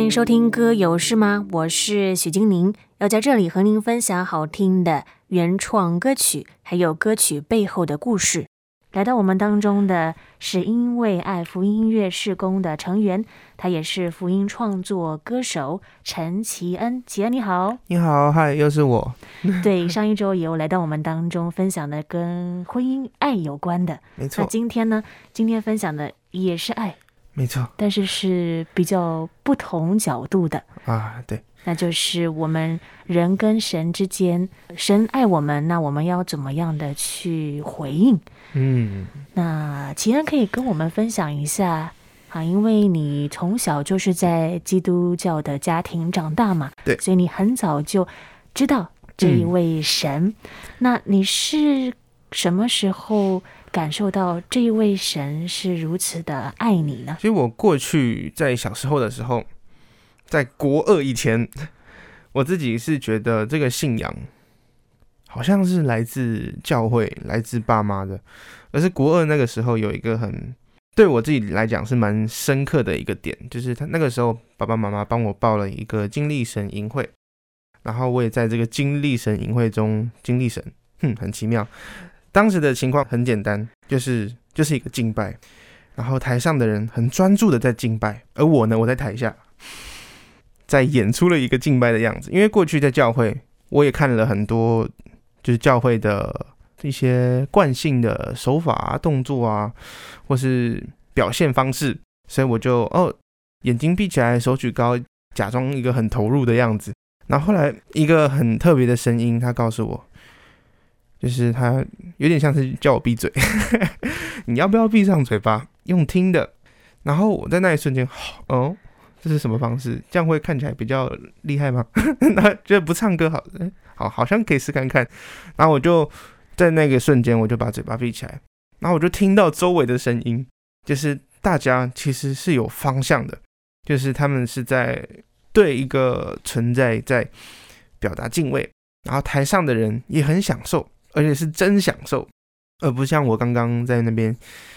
欢迎收听《歌有事吗》，我是许金宁，要在这里和您分享好听的原创歌曲，还有歌曲背后的故事。来到我们当中的是因为爱福音音乐事工的成员，他也是福音创作歌手陈奇恩。奇恩你好，你好，嗨，又是我。对，上一周也有来到我们当中分享的跟婚姻爱有关的，没错。那今天呢？今天分享的也是爱，没错，但是是比较不同角度的啊，对。那就是我们人跟神之间，神爱我们，那我们要怎么样的去回应？嗯，那奇恩可以跟我们分享一下啊，因为你从小就是在基督教的家庭长大嘛，对，所以你很早就知道这一位神。嗯，那你是什么时候感受到这一位神是如此的爱你呢？其实我过去在小时候的时候。在国二以前，我自己是觉得这个信仰好像是来自教会、来自爸妈的，而是国二那个时候有一个很对我自己来讲是蛮深刻的一个点，就是他那个时候爸爸妈妈帮我报了一个经历神营会，然后我也在这个经历神营会中经历神，哼，很奇妙。当时的情况很简单，就是就是一个敬拜，然后台上的人很专注的在敬拜，而我呢，我在台下。在演出了一个敬拜的样子，因为过去在教会，我也看了很多，就是教会的一些惯性的手法啊、动作啊，或是表现方式，所以我就哦，眼睛闭起来，手举高，假装一个很投入的样子。然后后来一个很特别的声音，他告诉我，就是他有点像是叫我闭嘴，你要不要闭上嘴巴，用听的？然后我在那一瞬间，哦。这是什么方式？这样会看起来比较厉害吗？那就不唱歌好，好，好像可以试看看。然后我就在那个瞬间，我就把嘴巴闭起来，然后我就听到周围的声音，就是大家其实是有方向的，就是他们是在对一个存在在表达敬畏，然后台上的人也很享受，而且是真享受。而不像我刚刚在那边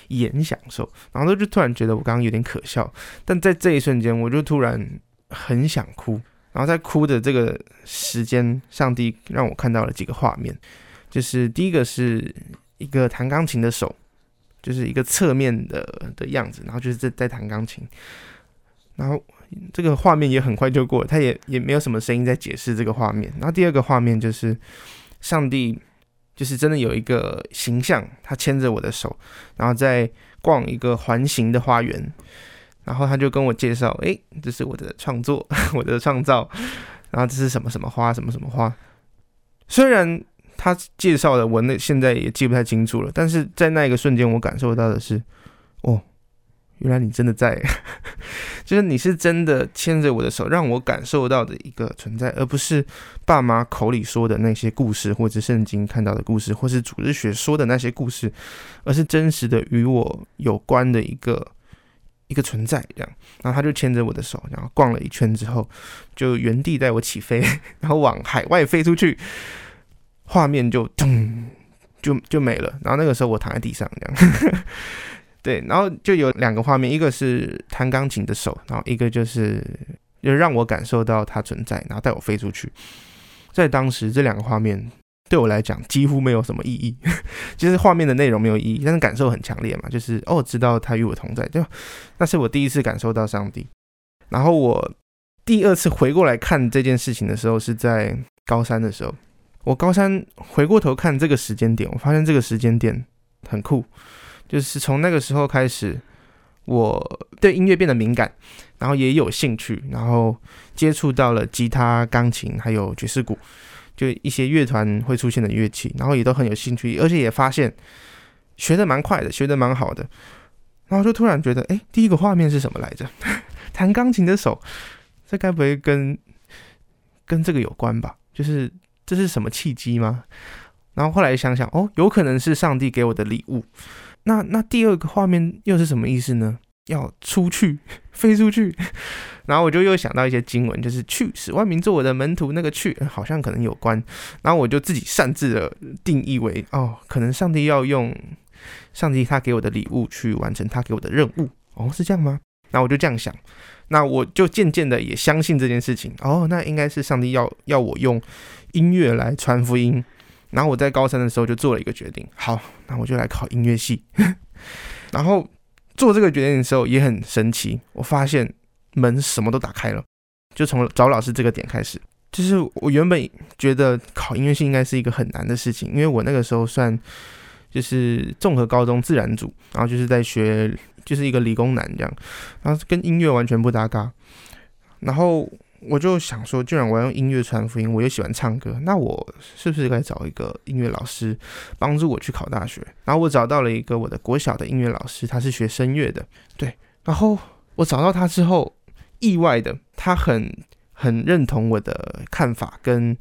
演享受，然后就突然觉得我刚刚有点可笑，但在这一瞬间，我就突然很想哭，然后在哭的这个时间，上帝让我看到了几个画面，就是第一个是一个弹钢琴的手，就是一个侧面的的样子，然后就是在在弹钢琴，然后这个画面也很快就过了，他也也没有什么声音在解释这个画面，然后第二个画面就是上帝。就是真的有一个形象，他牵着我的手，然后在逛一个环形的花园，然后他就跟我介绍，诶，这是我的创作，我的创造，然后这是什么什么花，什么什么花。虽然他介绍的我那现在也记不太清楚了，但是在那一个瞬间，我感受到的是，哦。原来你真的在，就是你是真的牵着我的手，让我感受到的一个存在，而不是爸妈口里说的那些故事，或者圣经看到的故事，或是组织学说的那些故事，而是真实的与我有关的一个一个存在。这样，然后他就牵着我的手，然后逛了一圈之后，就原地带我起飞，然后往海外飞出去，画面就咚就就没了。然后那个时候我躺在地上，这样。对，然后就有两个画面，一个是弹钢琴的手，然后一个就是就让我感受到它存在，然后带我飞出去。在当时，这两个画面对我来讲几乎没有什么意义，就是画面的内容没有意义，但是感受很强烈嘛，就是哦，知道他与我同在，就那是我第一次感受到上帝。然后我第二次回过来看这件事情的时候，是在高三的时候。我高三回过头看这个时间点，我发现这个时间点很酷。就是从那个时候开始，我对音乐变得敏感，然后也有兴趣，然后接触到了吉他、钢琴，还有爵士鼓，就一些乐团会出现的乐器，然后也都很有兴趣，而且也发现学得蛮快的，学得蛮好的，然后就突然觉得，哎，第一个画面是什么来着？弹钢琴的手，这该不会跟跟这个有关吧？就是这是什么契机吗？然后后来想想，哦，有可能是上帝给我的礼物。那那第二个画面又是什么意思呢？要出去，飞出去，然后我就又想到一些经文，就是去使万民做我的门徒，那个去好像可能有关，然后我就自己擅自的定义为哦，可能上帝要用上帝他给我的礼物去完成他给我的任务哦，是这样吗？那我就这样想，那我就渐渐的也相信这件事情。哦，那应该是上帝要要我用音乐来传福音。然后我在高三的时候就做了一个决定，好，那我就来考音乐系。然后做这个决定的时候也很神奇，我发现门什么都打开了，就从找老师这个点开始。就是我原本觉得考音乐系应该是一个很难的事情，因为我那个时候算就是综合高中自然组，然后就是在学就是一个理工男这样，然后跟音乐完全不搭嘎。然后我就想说，既然我要用音乐传福音，我又喜欢唱歌，那我是不是该找一个音乐老师帮助我去考大学？然后我找到了一个我的国小的音乐老师，他是学声乐的，对。然后我找到他之后，意外的他很。很认同我的看法，跟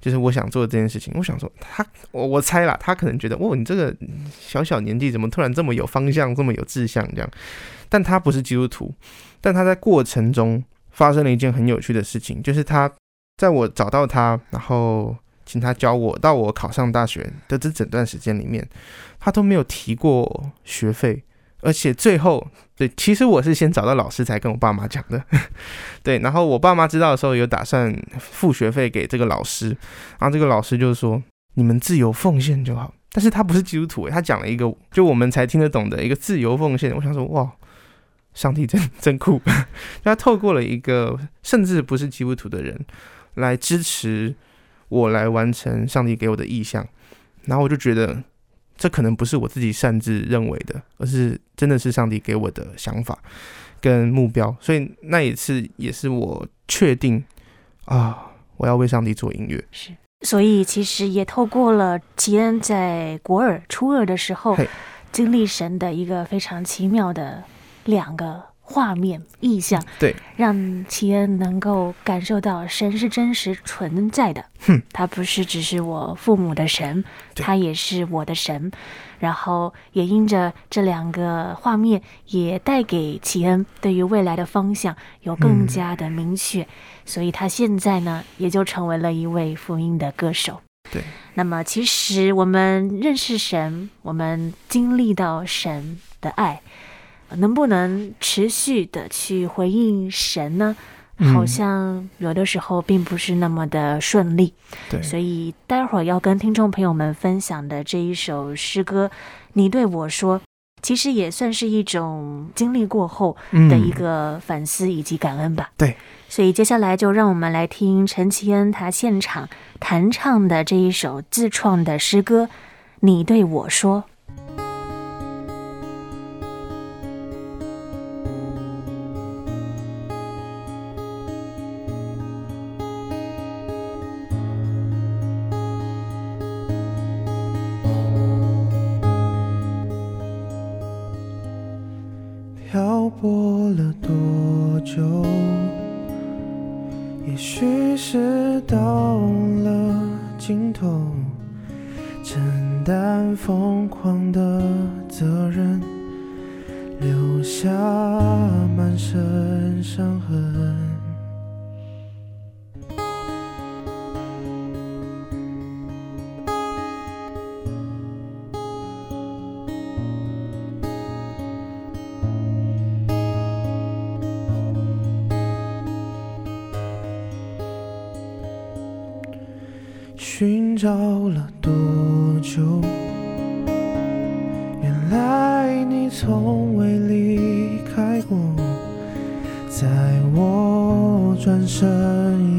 就是我想做的这件事情。我想说他，我我猜啦，他可能觉得，哦，你这个小小年纪怎么突然这么有方向，这么有志向这样。但他不是基督徒，但他在过程中发生了一件很有趣的事情，就是他在我找到他，然后请他教我，到我考上大学的这整段时间里面，他都没有提过学费。而且最后，对，其实我是先找到老师才跟我爸妈讲的，对，然后我爸妈知道的时候有打算付学费给这个老师，然后这个老师就说，你们自由奉献就好，但是他不是基督徒，他讲了一个就我们才听得懂的一个自由奉献，我想说哇，上帝真真酷，他透过了一个甚至不是基督徒的人来支持我来完成上帝给我的意向，然后我就觉得。这可能不是我自己擅自认为的，而是真的是上帝给我的想法跟目标。所以那一次也是我确定啊，我要为上帝做音乐。是，所以其实也透过了吉恩在国二初二的时候经历神的一个非常奇妙的两个。画面、意象，对，让齐恩能够感受到神是真实存在的。哼，他不是只是我父母的神，他也是我的神。然后也因着这两个画面，也带给齐恩对于未来的方向有更加的明确。嗯，所以他现在呢，也就成为了一位福音的歌手。对，那么其实我们认识神，我们经历到神的爱。能不能持续的去回应神呢？好像有的时候并不是那么的顺利。对，所以待会儿要跟听众朋友们分享的这一首诗歌，你对我说，其实也算是一种经历过后的一个反思以及感恩吧。对，所以接下来就让我们来听陈绮恩她现场弹唱的这一首自创的诗歌，你对我说。lado. 寻找了多久？原来你从未离开过。在我转身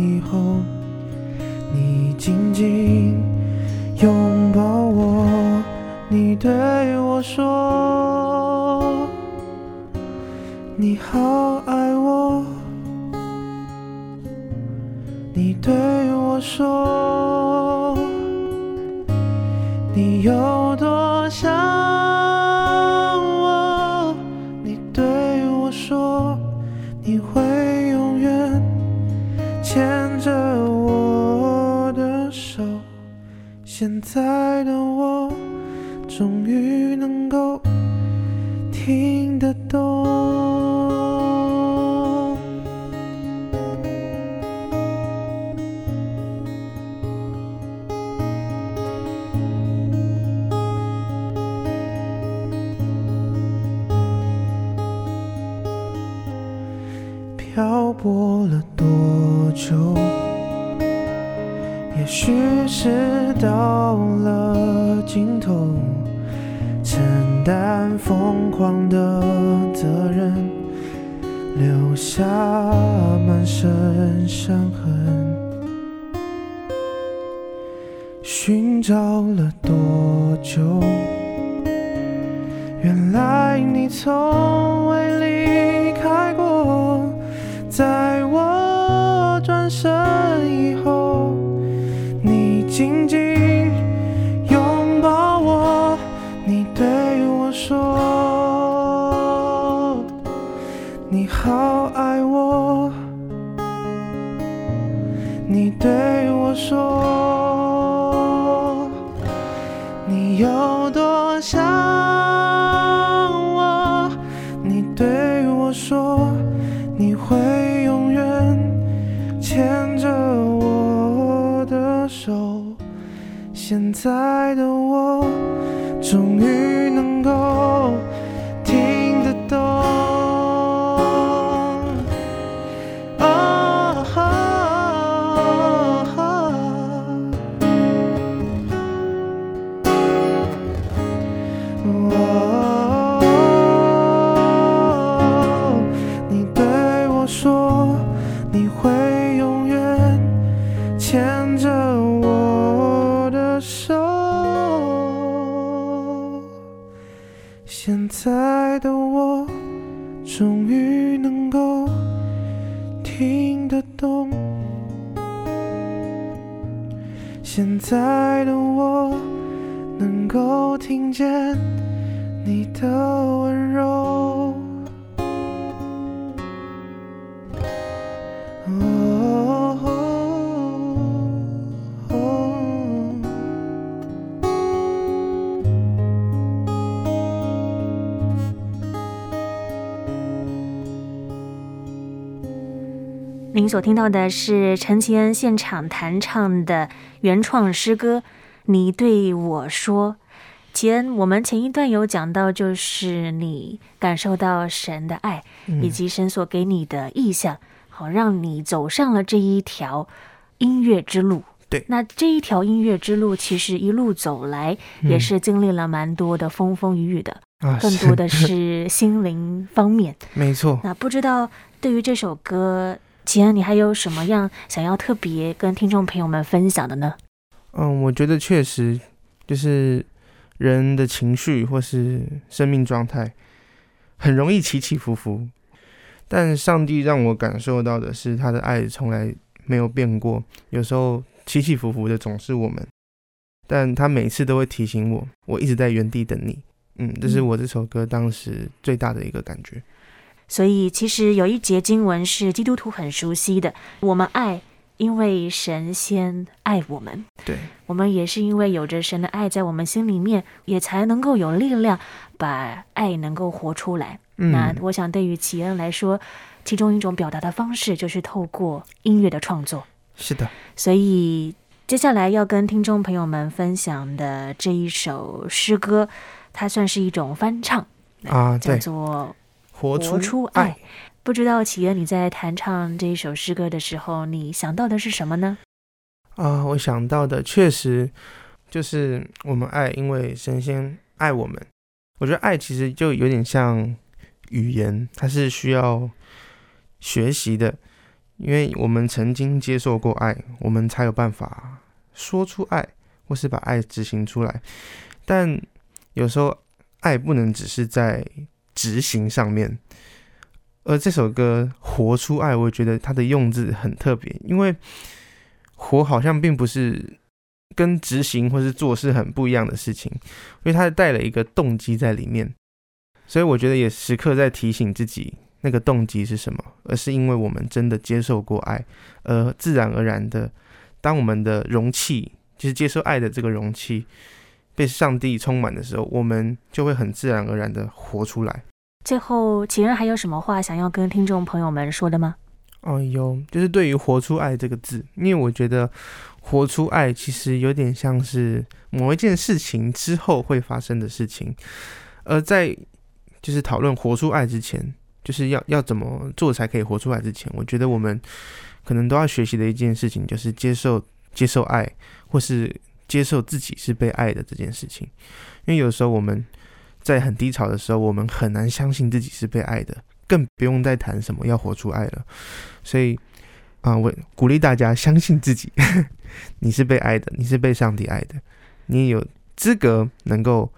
你有多想漂泊了多久？也许是到了尽头，承担疯狂的责任，留下满身伤痕。寻找了多久？原来你从未身以后，你静静在的我终于能够终于能够听得懂，现在的我能够听见你的所听到的是陈其恩现场弹唱的原创诗歌《你对我说》。其恩，我们前一段有讲到，就是你感受到神的爱，以及神所给你的意象，好让你走上了这一条音乐之路。对，那这一条音乐之路，其实一路走来，也是经历了蛮多的风风雨雨的，更多的是心灵方面。没错。那不知道对于这首歌。綺恩，你还有什么样想要特别跟听众朋友们分享的呢？嗯，我觉得确实就是人的情绪或是生命状态很容易起起伏伏，但上帝让我感受到的是他的爱从来没有变过。有时候起起伏伏的总是我们，但他每次都会提醒我，我一直在原地等你。嗯，这是我这首歌当时最大的一个感觉。所以，其实有一节经文是基督徒很熟悉的：我们爱，因为神先爱我们。对，我们也是因为有着神的爱在我们心里面，也才能够有力量把爱能够活出来。嗯、那我想，对于启恩来说，其中一种表达的方式就是透过音乐的创作。是的。所以，接下来要跟听众朋友们分享的这一首诗歌，它算是一种翻唱啊，叫做。活出，爱，不知道启恩你在弹唱这一首诗歌的时候，你想到的是什么呢？啊、呃，我想到的确实就是我们爱，因为神仙爱我们。我觉得爱其实就有点像语言，它是需要学习的，因为我们曾经接受过爱，我们才有办法说出爱，或是把爱执行出来。但有时候爱不能只是在执行上面，而这首歌《活出爱》，我觉得它的用字很特别，因为“活”好像并不是跟执行或是做事很不一样的事情，因为它带了一个动机在里面，所以我觉得也时刻在提醒自己，那个动机是什么，而是因为我们真的接受过爱，而自然而然的，当我们的容器，就是接受爱的这个容器。被上帝充满的时候，我们就会很自然而然的活出来。最后，綺恩还有什么话想要跟听众朋友们说的吗？哦，有，就是对于“活出爱”这个字，因为我觉得“活出爱”其实有点像是某一件事情之后会发生的事情。而在就是讨论“活出爱”之前，就是要要怎么做才可以活出来之前，我觉得我们可能都要学习的一件事情，就是接受接受爱，或是接受自己是被爱的这件事情。因为有时候我们在很低潮的时候，我们很难相信自己是被爱的，更不用再谈什么要活出爱了。所以啊，我鼓励大家相信自己，你是被爱的，你是被上帝爱的，你也有资格能够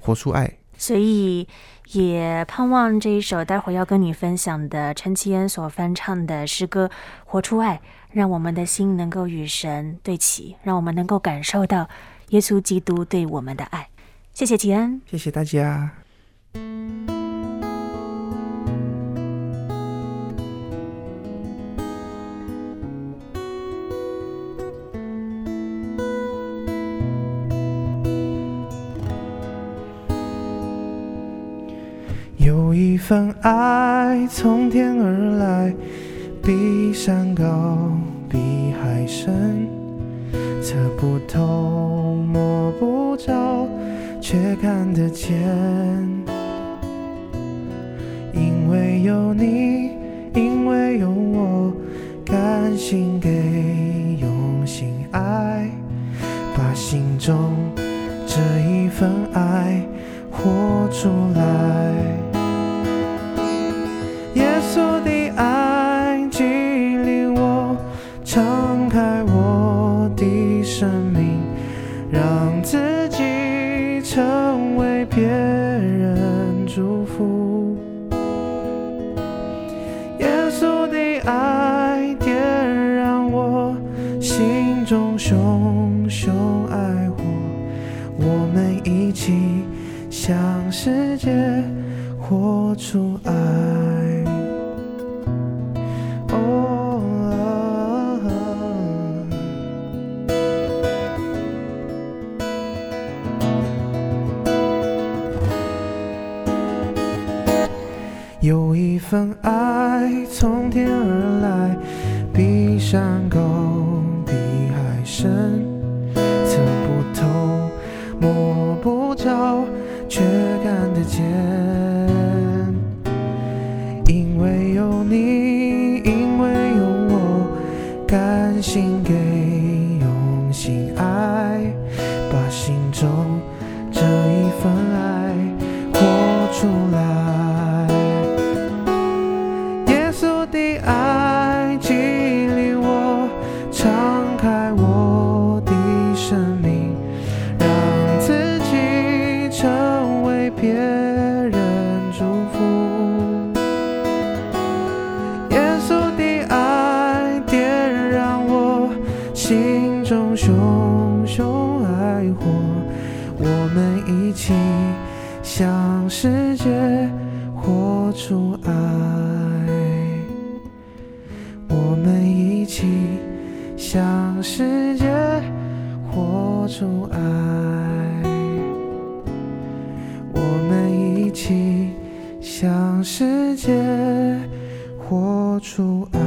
活出爱。所以也盼望这一首待会要跟你分享的陈綺恩所翻唱的诗歌《活出爱》，让我们的心能够与神对齐，让我们能够感受到耶稣基督对我们的爱。谢谢吉恩，谢谢大家。有一份爱从天而来，比山高，比海深，测不透，摸不着，却看得见。因为有你，因为有我，甘心给，用心爱，把心中这一份爱活出来。份爱从天而来，比山高，比海深，测不透，摸不着，却看得见。向世界活出爱。我们一起向世界活出爱。